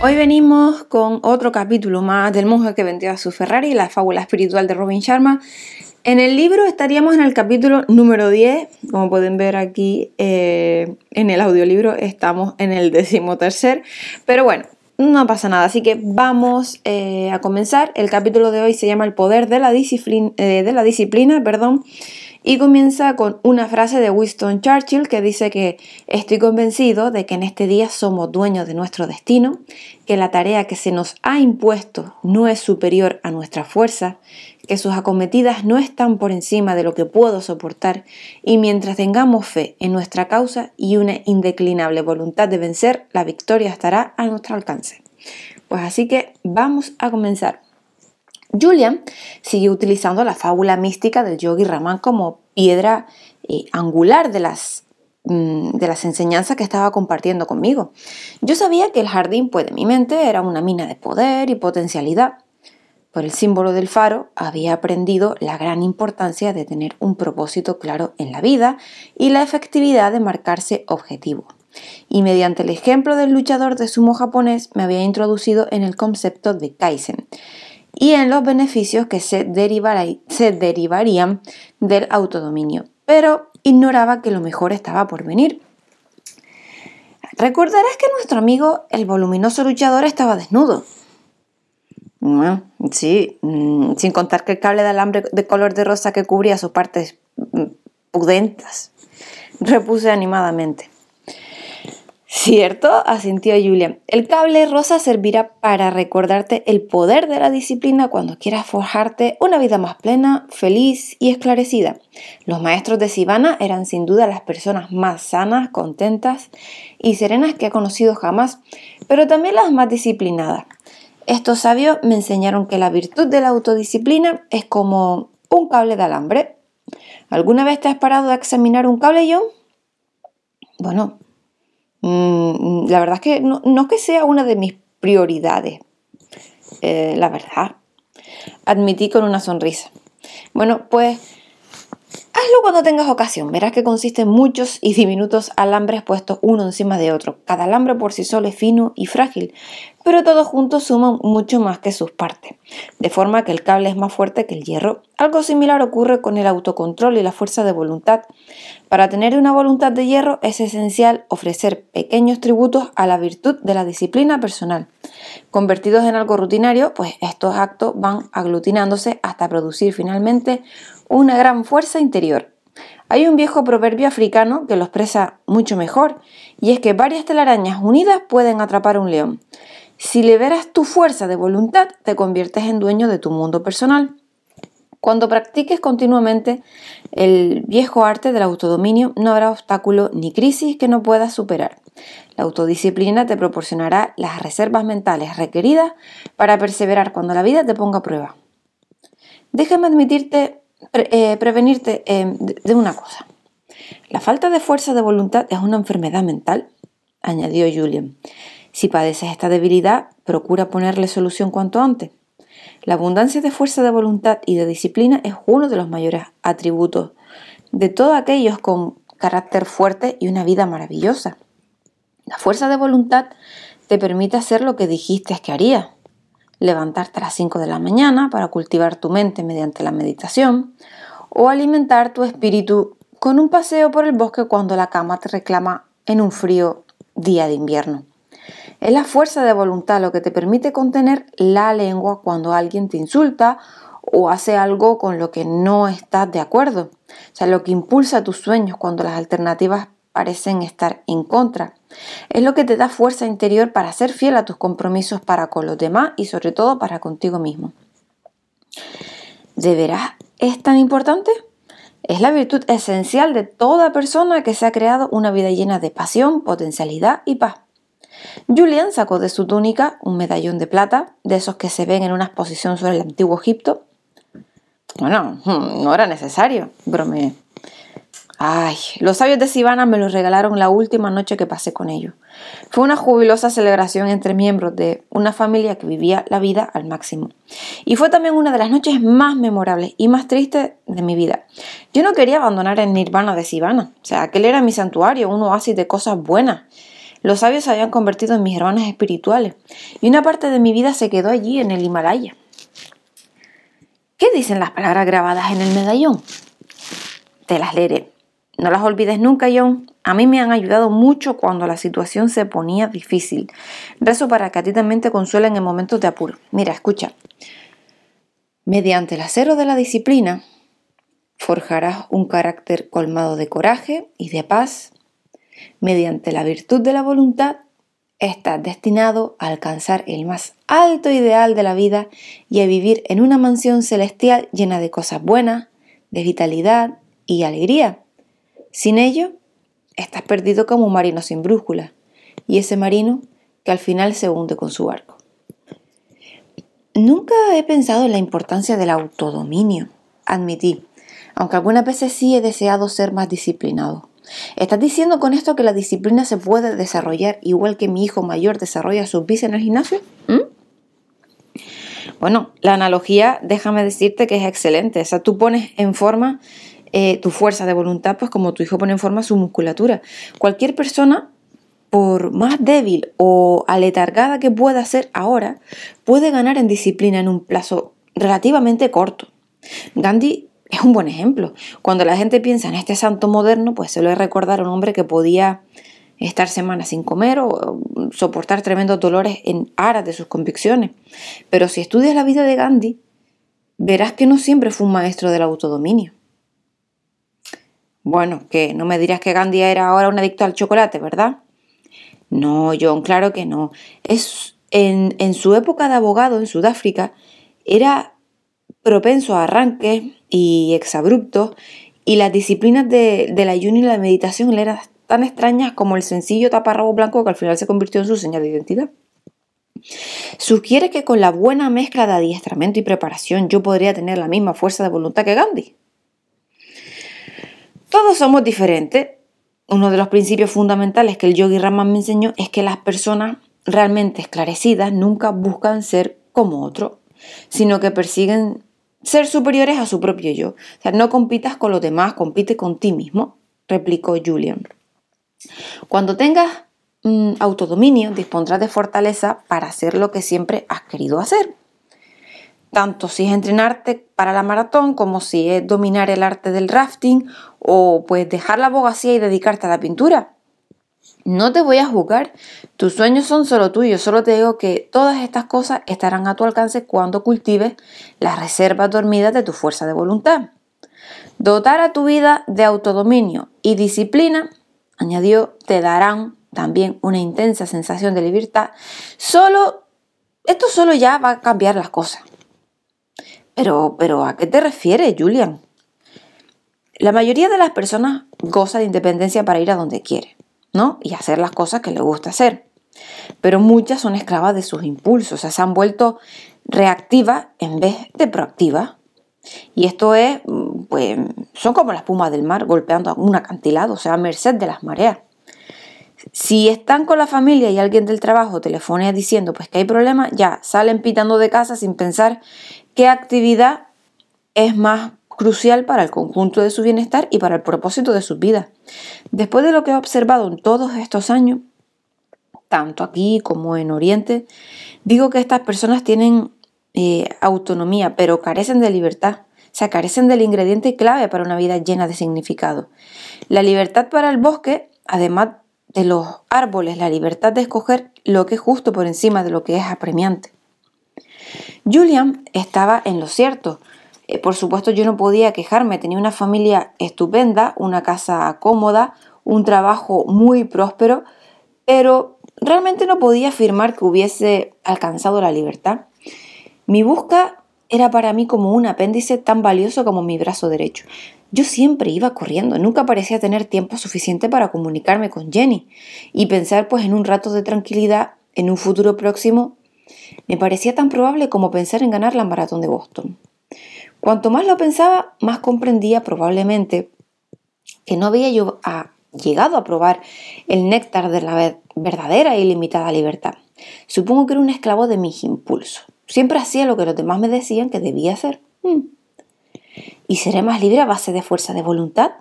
Hoy venimos con otro capítulo más del monje que vendió a su Ferrari, la fábula espiritual de Robin Sharma. En el libro estaríamos en el capítulo número 10, como pueden ver aquí eh, en el audiolibro estamos en el decimotercer, pero bueno, no pasa nada, así que vamos eh, a comenzar. El capítulo de hoy se llama El poder de la disciplina, eh, de la disciplina perdón, y comienza con una frase de Winston Churchill que dice que estoy convencido de que en este día somos dueños de nuestro destino, que la tarea que se nos ha impuesto no es superior a nuestra fuerza, que sus acometidas no están por encima de lo que puedo soportar y mientras tengamos fe en nuestra causa y una indeclinable voluntad de vencer, la victoria estará a nuestro alcance. Pues así que vamos a comenzar. Julian sigue utilizando la fábula mística del yogi Raman como piedra eh, angular de las, mm, de las enseñanzas que estaba compartiendo conmigo. Yo sabía que el jardín pues, de mi mente era una mina de poder y potencialidad. Por el símbolo del faro había aprendido la gran importancia de tener un propósito claro en la vida y la efectividad de marcarse objetivo. Y mediante el ejemplo del luchador de sumo japonés me había introducido en el concepto de Kaizen, y en los beneficios que se, derivarían del autodominio, pero ignoraba que lo mejor estaba por venir. Recordarás que nuestro amigo, el voluminoso luchador, estaba desnudo. sí, mm, sin contar que el cable de alambre de color de rosa que cubría sus partes mm, pudentas. Repuse animadamente. Cierto, asintió Julia. El cable rosa servirá para recordarte el poder de la disciplina cuando quieras forjarte una vida más plena, feliz y esclarecida. Los maestros de Sivana eran sin duda las personas más sanas, contentas y serenas que he conocido jamás, pero también las más disciplinadas. Estos sabios me enseñaron que la virtud de la autodisciplina es como un cable de alambre. ¿Alguna vez te has parado a examinar un cable, John? Bueno, Mm, la verdad es que no, no, que sea una de mis prioridades, eh, la verdad. Admití con una sonrisa. Bueno, pues hazlo cuando tengas ocasión. Verás que consiste en muchos y diminutos alambres puestos uno encima de otro. Cada alambre por sí solo es fino y frágil, pero todos juntos suman mucho más que sus partes, de forma que el cable es más fuerte que el hierro. Algo similar ocurre con el autocontrol y la fuerza de voluntad. Para tener una voluntad de hierro es esencial ofrecer pequeños tributos a la virtud de la disciplina personal. Convertidos en algo rutinario, pues estos actos van aglutinándose hasta producir finalmente una gran fuerza interior. Hay un viejo proverbio africano que lo expresa mucho mejor, y es que varias telarañas unidas pueden atrapar un león. Si liberas tu fuerza de voluntad, te conviertes en dueño de tu mundo personal. Cuando practiques continuamente el viejo arte del autodominio, no habrá obstáculo ni crisis que no puedas superar. La autodisciplina te proporcionará las reservas mentales requeridas para perseverar cuando la vida te ponga a prueba. Déjame admitirte, eh, prevenirte eh, de una cosa. La falta de fuerza de voluntad es una enfermedad mental, añadió Julian. Si padeces esta debilidad, procura ponerle solución cuanto antes. La abundancia de fuerza de voluntad y de disciplina es uno de los mayores atributos de todos aquellos con carácter fuerte y una vida maravillosa. La fuerza de voluntad te permite hacer lo que dijiste que harías. Levantarte a las 5 de la mañana para cultivar tu mente mediante la meditación o alimentar tu espíritu con un paseo por el bosque cuando la cama te reclama en un frío día de invierno. Es la fuerza de voluntad lo que te permite contener la lengua cuando alguien te insulta o hace algo con lo que no estás de acuerdo. O sea, lo que impulsa tus sueños cuando las alternativas parecen estar en contra. Es lo que te da fuerza interior para ser fiel a tus compromisos para con los demás y sobre todo para contigo mismo. ¿De veras es tan importante? Es la virtud esencial de toda persona que se ha creado una vida llena de pasión, potencialidad y paz. Julian sacó de su túnica un medallón de plata, de esos que se ven en una exposición sobre el antiguo Egipto. Bueno, hmm, no era necesario, bromeé. Ay, los sabios de Sivana me los regalaron la última noche que pasé con ellos. Fue una jubilosa celebración entre miembros de una familia que vivía la vida al máximo. Y fue también una de las noches más memorables y más tristes de mi vida. Yo no quería abandonar el nirvana de Sivana. O sea, aquel era mi santuario, un oasis de cosas buenas. Los sabios se habían convertido en mis hermanos espirituales y una parte de mi vida se quedó allí en el Himalaya. ¿Qué dicen las palabras grabadas en el medallón? Te las leeré. No las olvides nunca, John. A mí me han ayudado mucho cuando la situación se ponía difícil. Rezo para que a ti también te consuelen en momentos de apuro. Mira, escucha. Mediante el acero de la disciplina, forjarás un carácter colmado de coraje y de paz. Mediante la virtud de la voluntad, estás destinado a alcanzar el más alto ideal de la vida y a vivir en una mansión celestial llena de cosas buenas, de vitalidad y alegría. Sin ello, estás perdido como un marino sin brújula, y ese marino que al final se hunde con su barco. Nunca he pensado en la importancia del autodominio, admití, aunque algunas veces sí he deseado ser más disciplinado. ¿Estás diciendo con esto que la disciplina se puede desarrollar igual que mi hijo mayor desarrolla sus bis en el gimnasio? ¿Mm? Bueno, la analogía, déjame decirte que es excelente. O sea, tú pones en forma eh, tu fuerza de voluntad, pues como tu hijo pone en forma su musculatura. Cualquier persona, por más débil o aletargada que pueda ser ahora, puede ganar en disciplina en un plazo relativamente corto. Gandhi es un buen ejemplo. Cuando la gente piensa en este santo moderno, pues se lo he recordar a un hombre que podía estar semanas sin comer o soportar tremendos dolores en aras de sus convicciones. Pero si estudias la vida de Gandhi, verás que no siempre fue un maestro del autodominio. Bueno, que no me dirás que Gandhi era ahora un adicto al chocolate, ¿verdad? No, John, claro que no. Es, en, su época de abogado en Sudáfrica, era propenso a arranques y exabruptos, y las disciplinas de, del ayuno y la meditación le eran tan extrañas como el sencillo taparrabo blanco que al final se convirtió en su señal de identidad. Sugiere que con la buena mezcla de adiestramiento y preparación yo podría tener la misma fuerza de voluntad que Gandhi. Todos somos diferentes. Uno de los principios fundamentales que el yogi Raman me enseñó es que las personas realmente esclarecidas nunca buscan ser como otro, sino que persiguen ser superiores a su propio yo. O sea, no compitas con los demás, compite con ti mismo, replicó Julian. Cuando tengas mm, autodominio, dispondrás de fortaleza para hacer lo que siempre has querido hacer tanto si es entrenarte para la maratón como si es dominar el arte del rafting o pues dejar la abogacía y dedicarte a la pintura. No te voy a juzgar, tus sueños son solo tuyos, solo te digo que todas estas cosas estarán a tu alcance cuando cultives las reservas dormidas de tu fuerza de voluntad. Dotar a tu vida de autodominio y disciplina, añadió, te darán también una intensa sensación de libertad. Solo, esto solo ya va a cambiar las cosas. Pero, ¿a qué te refieres, Julian? La mayoría de las personas goza de independencia para ir a donde quiere, ¿no? Y hacer las cosas que le gusta hacer. Pero muchas son esclavas de sus impulsos, o sea, se han vuelto reactivas en vez de proactivas. Y esto es, pues, son como las pumas del mar golpeando un acantilado, o sea, a merced de las mareas. Si están con la familia y alguien del trabajo telefonea diciendo pues que hay problemas, ya salen pitando de casa sin pensar qué actividad es más crucial para el conjunto de su bienestar y para el propósito de su vida. Después de lo que he observado en todos estos años, tanto aquí como en Oriente, digo que estas personas tienen eh, autonomía, pero carecen de libertad. O sea, carecen del ingrediente clave para una vida llena de significado. La libertad para el bosque, además de los árboles, la libertad de escoger lo que es justo por encima de lo que es apremiante. Julian estaba en lo cierto. Eh, por supuesto yo no podía quejarme, tenía una familia estupenda, una casa cómoda, un trabajo muy próspero, pero realmente no podía afirmar que hubiese alcanzado la libertad. Mi busca era para mí como un apéndice tan valioso como mi brazo derecho. Yo siempre iba corriendo, nunca parecía tener tiempo suficiente para comunicarme con Jenny y pensar pues en un rato de tranquilidad en un futuro próximo me parecía tan probable como pensar en ganar la maratón de Boston. Cuanto más lo pensaba, más comprendía probablemente que no había yo llegado a probar el néctar de la verdadera e ilimitada libertad. Supongo que era un esclavo de mis impulsos. Siempre hacía lo que los demás me decían que debía hacer. Hmm. ¿Y seré más libre a base de fuerza de voluntad?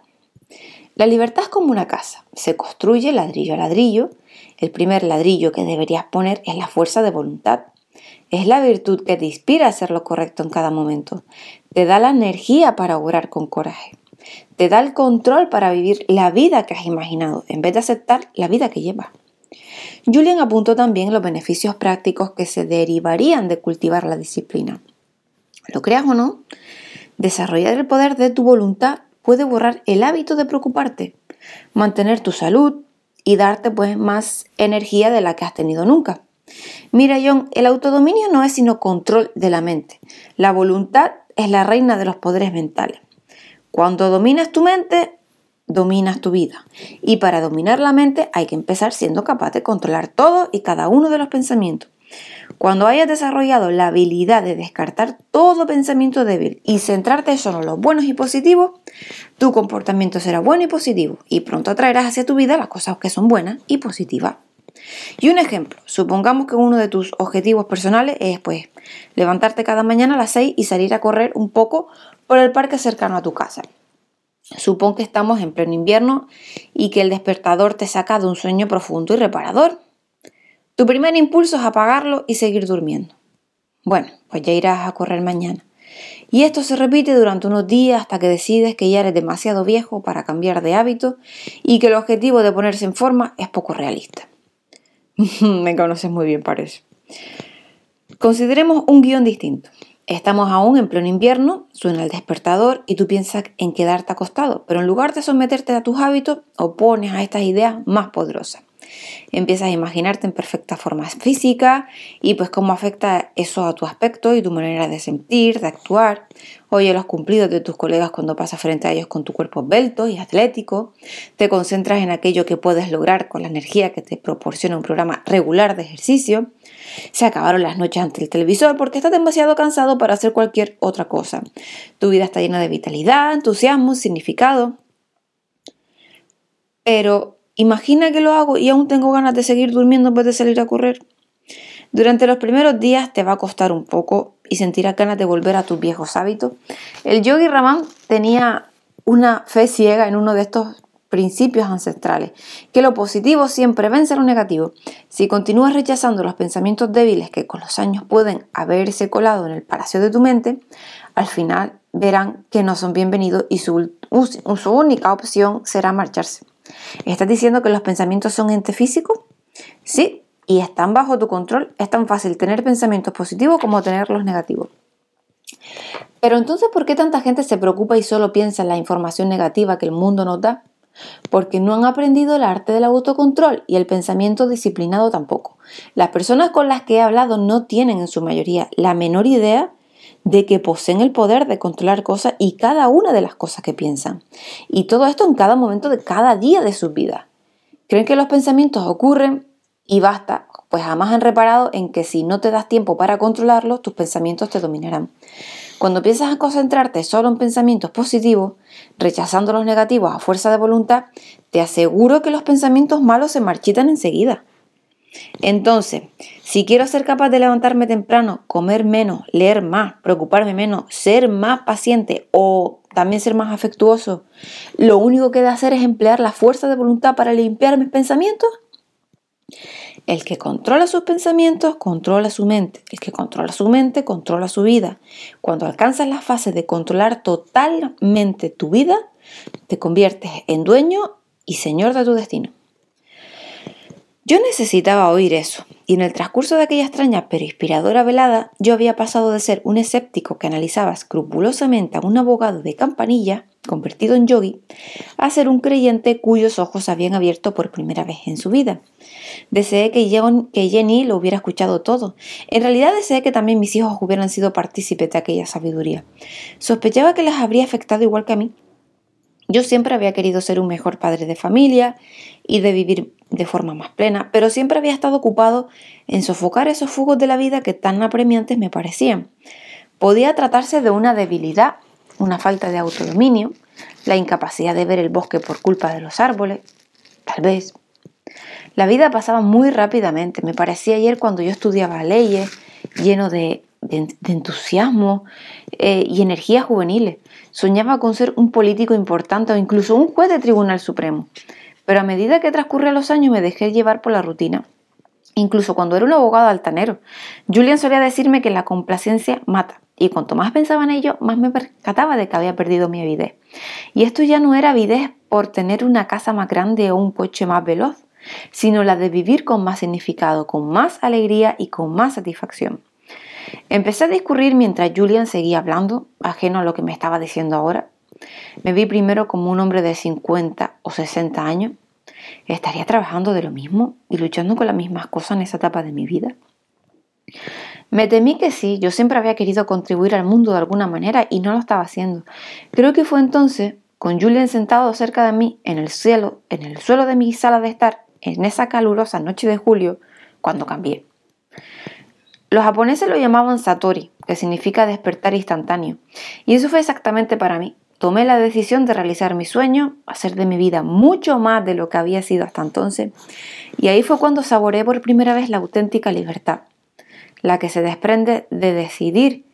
La libertad es como una casa. Se construye ladrillo a ladrillo El primer ladrillo que deberías poner es la fuerza de voluntad. Es la virtud que te inspira a hacer lo correcto en cada momento. Te da la energía para obrar con coraje. Te da el control para vivir la vida que has imaginado, en vez de aceptar la vida que llevas. Julian apuntó también los beneficios prácticos que se derivarían de cultivar la disciplina. Lo creas o no, desarrollar el poder de tu voluntad puede borrar el hábito de preocuparte, mantener tu salud y darte pues más energía de la que has tenido nunca. Mira John, el autodominio no es sino control de la mente. La voluntad es la reina de los poderes mentales. Cuando dominas tu mente, dominas tu vida. Y para dominar la mente hay que empezar siendo capaz de controlar todo y cada uno de los pensamientos. Cuando hayas desarrollado la habilidad de descartar todo pensamiento débil y centrarte solo en los buenos y positivos, tu comportamiento será bueno y positivo y pronto atraerás hacia tu vida las cosas que son buenas y positivas. Y un ejemplo, supongamos que uno de tus objetivos personales es pues levantarte cada mañana a las 6 y salir a correr un poco por el parque cercano a tu casa. Supón que estamos en pleno invierno y que el despertador te saca de un sueño profundo y reparador. Tu primer impulso es apagarlo y seguir durmiendo. Bueno, pues ya irás a correr mañana. Y esto se repite durante unos días hasta que decides que ya eres demasiado viejo para cambiar de hábito y que el objetivo de ponerse en forma es poco realista. Me conoces muy bien, parece. Consideremos un guion distinto. Estamos aún en pleno invierno, suena el despertador y tú piensas en quedarte acostado, pero en lugar de someterte a tus hábitos, opones a estas ideas más poderosas. Empiezas a imaginarte en perfecta forma física y pues cómo afecta eso a tu aspecto y tu manera de sentir, de actuar. Oye los cumplidos de tus colegas cuando pasas frente a ellos con tu cuerpo esbelto y atlético. Te concentras en aquello que puedes lograr con la energía que te proporciona un programa regular de ejercicio. Se acabaron las noches ante el televisor porque estás demasiado cansado para hacer cualquier otra cosa. Tu vida está llena de vitalidad, entusiasmo, significado. Pero imagina que lo hago y aún tengo ganas de seguir durmiendo en vez de salir a correr. Durante los primeros días te va a costar un poco y sentirás ganas de volver a tus viejos hábitos. El yogi Raman tenía una fe ciega en uno de estos principios ancestrales, que lo positivo siempre vence lo negativo. Si continúas rechazando los pensamientos débiles que con los años pueden haberse colado en el palacio de tu mente, al final verán que no son bienvenidos y su única opción será marcharse. ¿Estás diciendo que los pensamientos son ente físico? Sí, y están bajo tu control. Es tan fácil tener pensamientos positivos como tenerlos negativos. Pero entonces, ¿por qué tanta gente se preocupa y solo piensa en la información negativa que el mundo nos da? porque no han aprendido el arte del autocontrol y el pensamiento disciplinado tampoco. Las personas con las que he hablado no tienen en su mayoría la menor idea de que poseen el poder de controlar cosas y cada una de las cosas que piensan. Y todo esto en cada momento de cada día de su vida. Creen que los pensamientos ocurren y basta, pues jamás han reparado en que si no te das tiempo para controlarlos, tus pensamientos te dominarán. Cuando empiezas a concentrarte solo en pensamientos positivos, rechazando los negativos a fuerza de voluntad, te aseguro que los pensamientos malos se marchitan enseguida. Entonces, si quiero ser capaz de levantarme temprano, comer menos, leer más, preocuparme menos, ser más paciente o también ser más afectuoso, lo único que he de hacer es emplear la fuerza de voluntad para limpiar mis pensamientos el que controla sus pensamientos, controla su mente. El que controla su mente, controla su vida. Cuando alcanzas la fase de controlar totalmente tu vida, te conviertes en dueño y señor de tu destino. Yo necesitaba oír eso, y en el transcurso de aquella extraña pero inspiradora velada, yo había pasado de ser un escéptico que analizaba escrupulosamente a un abogado de campanilla, convertido en yogi, a ser un creyente cuyos ojos habían abierto por primera vez en su vida. Deseé que, que Jenny lo hubiera escuchado todo. En realidad deseé que también mis hijos hubieran sido partícipes de aquella sabiduría. Sospechaba que les habría afectado igual que a mí. Yo siempre había querido ser un mejor padre de familia y de vivir de forma más plena, pero siempre había estado ocupado en sofocar esos fugos de la vida que tan apremiantes me parecían. Podía tratarse de una debilidad, una falta de autodominio, la incapacidad de ver el bosque por culpa de los árboles, tal vez. La vida pasaba muy rápidamente, me parecía ayer cuando yo estudiaba leyes, lleno de, entusiasmo eh, y energías juveniles. Soñaba con ser un político importante o incluso un juez de Tribunal Supremo pero a medida que transcurrían los años me dejé llevar por la rutina. Incluso cuando era un abogado altanero, Julian solía decirme que la complacencia mata, y cuanto más pensaba en ello, más me percataba de que había perdido mi avidez. Y esto ya no era avidez por tener una casa más grande o un coche más veloz, sino la de vivir con más significado, con más alegría y con más satisfacción. Empecé a discurrir mientras Julian seguía hablando, ajeno a lo que me estaba diciendo ahora. Me vi primero como un hombre de 50 o 60 años. ¿Estaría trabajando de lo mismo y luchando con las mismas cosas en esa etapa de mi vida? Me temí que sí, yo siempre había querido contribuir al mundo de alguna manera y no lo estaba haciendo. Creo que fue entonces, con Julian sentado cerca de mí, en el en el suelo de mi sala de estar, en esa calurosa noche de julio, cuando cambié. Los japoneses lo llamaban Satori, que significa despertar instantáneo, y eso fue exactamente para mí. Tomé la decisión de realizar mi sueño, hacer de mi vida mucho más de lo que había sido hasta entonces, y ahí fue cuando saboreé por primera vez la auténtica libertad, la que se desprende de decidir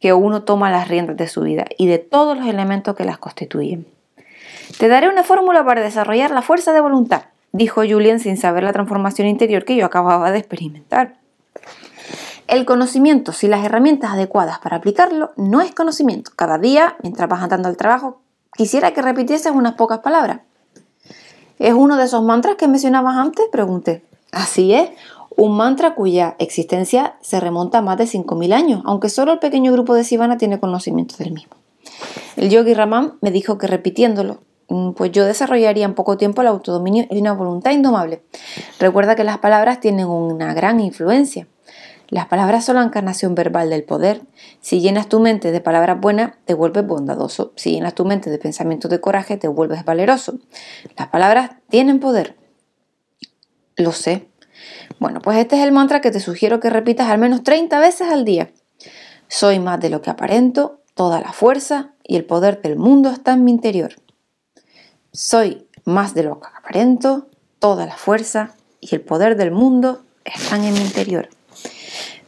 que uno toma las riendas de su vida y de todos los elementos que las constituyen. Te daré una fórmula para desarrollar la fuerza de voluntad, dijo Julian sin saber la transformación interior que yo acababa de experimentar. El conocimiento sin las herramientas adecuadas para aplicarlo no es conocimiento. Cada día, mientras vas andando al trabajo, quisiera que repitieses unas pocas palabras. ¿Es uno de esos mantras que mencionabas antes? Pregunté. Así es, un mantra cuya existencia se remonta a más de 5.000 años, aunque solo el pequeño grupo de Sivana tiene conocimiento del mismo. El yogi Raman me dijo que repitiéndolo Mm, pues yo desarrollaría en poco tiempo el autodominio y una voluntad indomable. Recuerda que las palabras tienen una gran influencia. Las palabras son la encarnación verbal del poder. Si llenas tu mente de palabras buenas, te vuelves bondadoso. Si llenas tu mente de pensamientos de coraje, te vuelves valeroso. Las palabras tienen poder. Lo sé. Bueno, pues este es el mantra que te sugiero que repitas al menos 30 veces al día. Soy más de lo que aparento, toda la fuerza y el poder del mundo está en mi interior. Soy más de lo que aparento, toda la fuerza y el poder del mundo están en mi interior.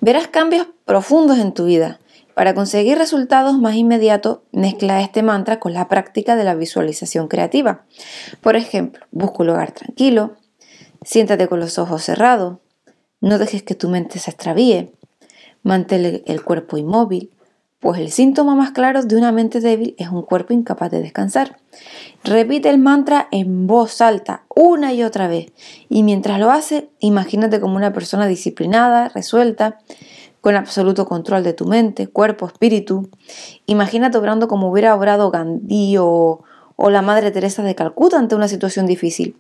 Verás cambios profundos en tu vida. Para conseguir resultados más inmediatos, mezcla este mantra con la práctica de la visualización creativa. Por ejemplo, busca un lugar tranquilo, siéntate con los ojos cerrados, no dejes que tu mente se extravíe, mantén el cuerpo inmóvil, pues el síntoma más claro de una mente débil es un cuerpo incapaz de descansar. Repite el mantra en voz alta una y otra vez y mientras lo hace, imagínate como una persona disciplinada, resuelta, con absoluto control de tu mente, cuerpo, espíritu. Imagínate obrando como hubiera obrado Gandhi o, la Madre Teresa de Calcuta ante una situación difícil.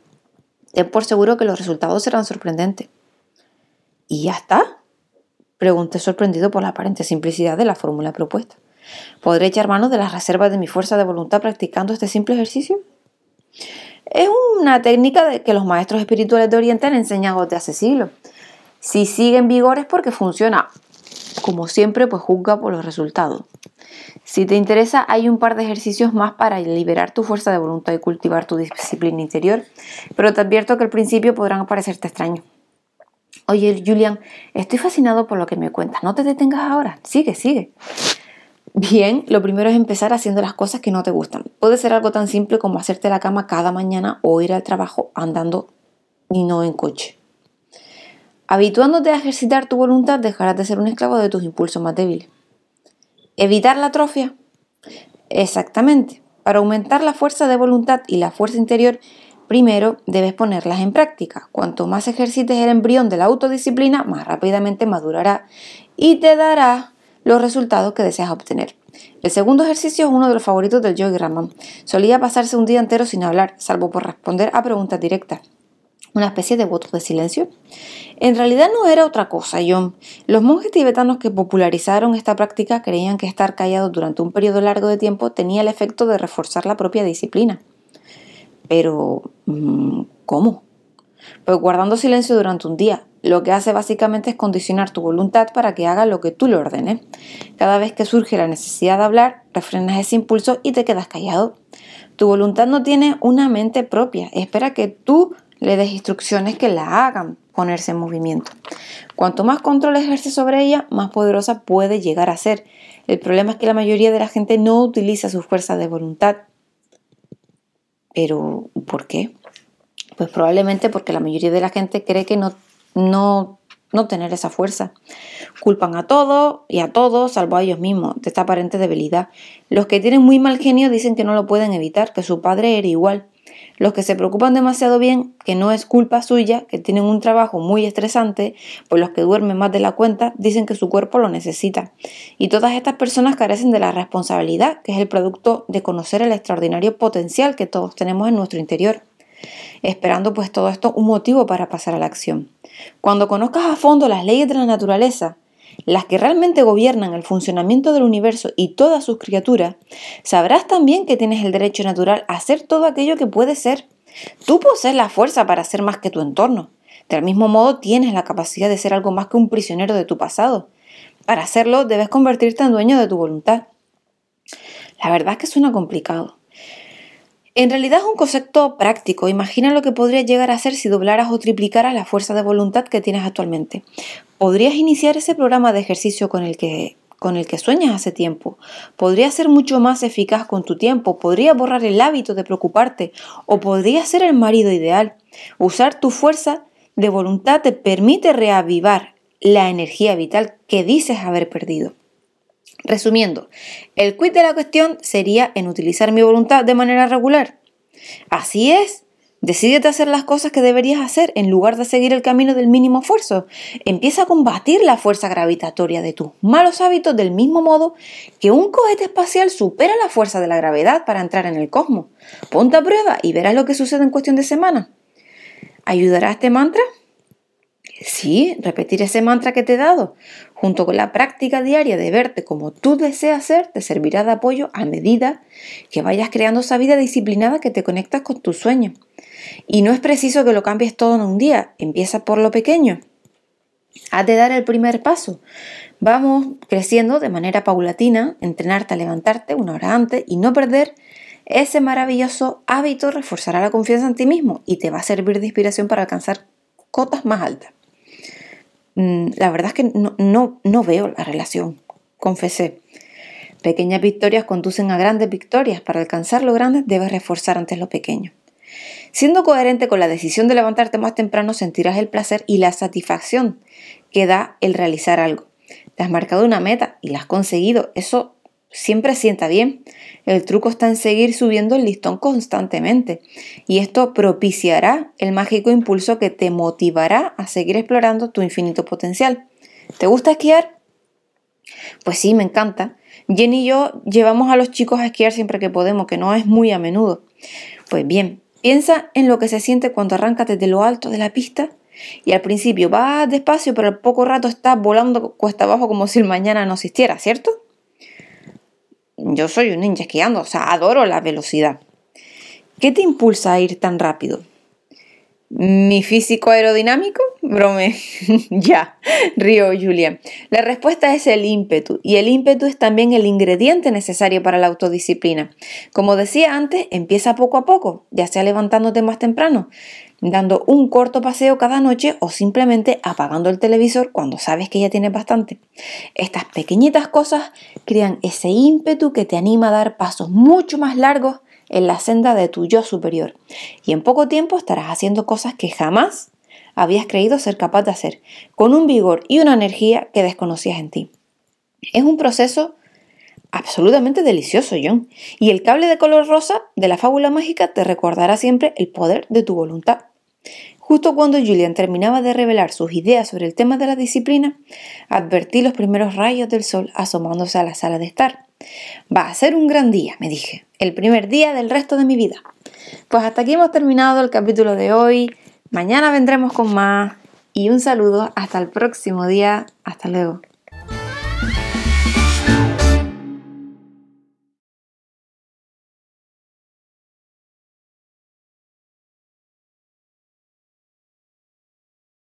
Ten por seguro que los resultados serán sorprendentes. Y ya está. Pregunté sorprendido por la aparente simplicidad de la fórmula propuesta. ¿Podré echar mano de las reservas de mi fuerza de voluntad practicando este simple ejercicio? Es una técnica que los maestros espirituales de Oriente han enseñado desde hace siglos. Si sigue en vigor es porque funciona. Como siempre, pues juzga por los resultados. Si te interesa, hay un par de ejercicios más para liberar tu fuerza de voluntad y cultivar tu disciplina interior, pero te advierto que al principio podrán parecerte extraños. Oye, Julian, estoy fascinado por lo que me cuentas. No te detengas ahora. Sigue, sigue. Bien, lo primero es empezar haciendo las cosas que no te gustan. Puede ser algo tan simple como hacerte la cama cada mañana o ir al trabajo andando y no en coche. Habituándote a ejercitar tu voluntad, dejarás de ser un esclavo de tus impulsos más débiles. Evitar la atrofia. Exactamente. Para aumentar la fuerza de voluntad y la fuerza interior, Primero, debes ponerlas en práctica. Cuanto más ejercites el embrión de la autodisciplina, más rápidamente madurará y te dará los resultados que deseas obtener. El segundo ejercicio es uno de los favoritos del Yogi Raman. Solía pasarse un día entero sin hablar, salvo por responder a preguntas directas. Una especie de voto de silencio. En realidad no era otra cosa, John. Los monjes tibetanos que popularizaron esta práctica creían que estar callados durante un periodo largo de tiempo tenía el efecto de reforzar la propia disciplina. Pero, mm, ¿cómo? Pues guardando silencio durante un día. Lo que hace básicamente es condicionar tu voluntad para que haga lo que tú le ordenes. Cada vez que surge la necesidad de hablar, refrenas ese impulso y te quedas callado. Tu voluntad no tiene una mente propia. Espera que tú le des instrucciones que la hagan ponerse en movimiento. Cuanto más control ejerce sobre ella, más poderosa puede llegar a ser. El problema es que la mayoría de la gente no utiliza su fuerza de voluntad pero, ¿por qué? Pues probablemente porque la mayoría de la gente cree que no, no, no tener esa fuerza. Culpan a todos y a todos, salvo a ellos mismos, de esta aparente debilidad. Los que tienen muy mal genio dicen que no lo pueden evitar, que su padre era igual. Los que se preocupan demasiado bien, que no es culpa suya, que tienen un trabajo muy estresante, pues los que duermen más de la cuenta dicen que su cuerpo lo necesita. Y todas estas personas carecen de la responsabilidad, que es el producto de conocer el extraordinario potencial que todos tenemos en nuestro interior. Esperando pues todo esto un motivo para pasar a la acción. Cuando conozcas a fondo las leyes de la naturaleza, las que realmente gobiernan el funcionamiento del universo y todas sus criaturas, sabrás también que tienes el derecho natural a hacer todo aquello que puedes ser. Tú posees la fuerza para ser más que tu entorno. Del mismo modo, tienes la capacidad de ser algo más que un prisionero de tu pasado. Para hacerlo, debes convertirte en dueño de tu voluntad. La verdad es que suena complicado. En realidad es un concepto práctico. Imagina lo que podrías llegar a hacer si doblaras o triplicaras la fuerza de voluntad que tienes actualmente. Podrías iniciar ese programa de ejercicio con el que con el que sueñas hace tiempo. Podrías ser mucho más eficaz con tu tiempo, podrías borrar el hábito de preocuparte o podrías ser el marido ideal. Usar tu fuerza de voluntad te permite reavivar la energía vital que dices haber perdido. Resumiendo, el quid de la cuestión sería en utilizar mi voluntad de manera regular. Así es, decídete a hacer las cosas que deberías hacer en lugar de seguir el camino del mínimo esfuerzo. Empieza a combatir la fuerza gravitatoria de tus malos hábitos del mismo modo que un cohete espacial supera la fuerza de la gravedad para entrar en el cosmos. Ponte a prueba y verás lo que sucede en cuestión de semanas. ¿Ayudará este mantra? Sí, repetir ese mantra que te he dado, junto con la práctica diaria de verte como tú deseas ser, te servirá de apoyo a medida que vayas creando esa vida disciplinada que te conectas con tus sueños. Y no es preciso que lo cambies todo en un día, empieza por lo pequeño. Haz de dar el primer paso. Vamos creciendo de manera paulatina, entrenarte a levantarte una hora antes y no perder ese maravilloso hábito reforzará la confianza en ti mismo y te va a servir de inspiración para alcanzar cotas más altas. Mm, la verdad es que no, no, veo la relación, confesé. Pequeñas victorias conducen a grandes victorias. Para alcanzar lo grande debes reforzar antes lo pequeño. Siendo coherente con la decisión de levantarte más temprano, sentirás el placer y la satisfacción que da el realizar algo. Te has marcado una meta y la has conseguido. Eso siempre sienta bien. El truco está en seguir subiendo el listón constantemente y esto propiciará el mágico impulso que te motivará a seguir explorando tu infinito potencial. ¿Te gusta esquiar? Pues sí, me encanta. Jenny y yo llevamos a los chicos a esquiar siempre que podemos, que no es muy a menudo. Pues bien, piensa en lo que se siente cuando arrancas desde lo alto de la pista y al principio vas despacio, pero al poco rato estás volando cuesta abajo como si el mañana no existiera, ¿cierto? Yo soy un ninja esquiando, o sea, adoro la velocidad. ¿Qué te impulsa a ir tan rápido? ¿Mi físico aerodinámico? Brome. ya, río Julia. La respuesta es el ímpetu, y el ímpetu es también el ingrediente necesario para la autodisciplina. Como decía antes, empieza poco a poco, ya sea levantándote más temprano, dando un corto paseo cada noche o simplemente apagando el televisor cuando sabes que ya tienes bastante. Estas pequeñitas cosas crean ese ímpetu que te anima a dar pasos mucho más largos en la senda de tu yo superior. Y en poco tiempo estarás haciendo cosas que jamás habías creído ser capaz de hacer, con un vigor y una energía que desconocías en ti. Es un proceso absolutamente delicioso, John. Y el cable de color rosa de la fábula mágica te recordará siempre el poder de tu voluntad. Justo cuando Julian terminaba de revelar sus ideas sobre el tema de la disciplina, advertí los primeros rayos del sol asomándose a la sala de estar. Va a ser un gran día, me dije, el primer día del resto de mi vida. Pues hasta aquí hemos terminado el capítulo de hoy. Mañana vendremos con más y un saludo hasta el próximo día. Hasta luego.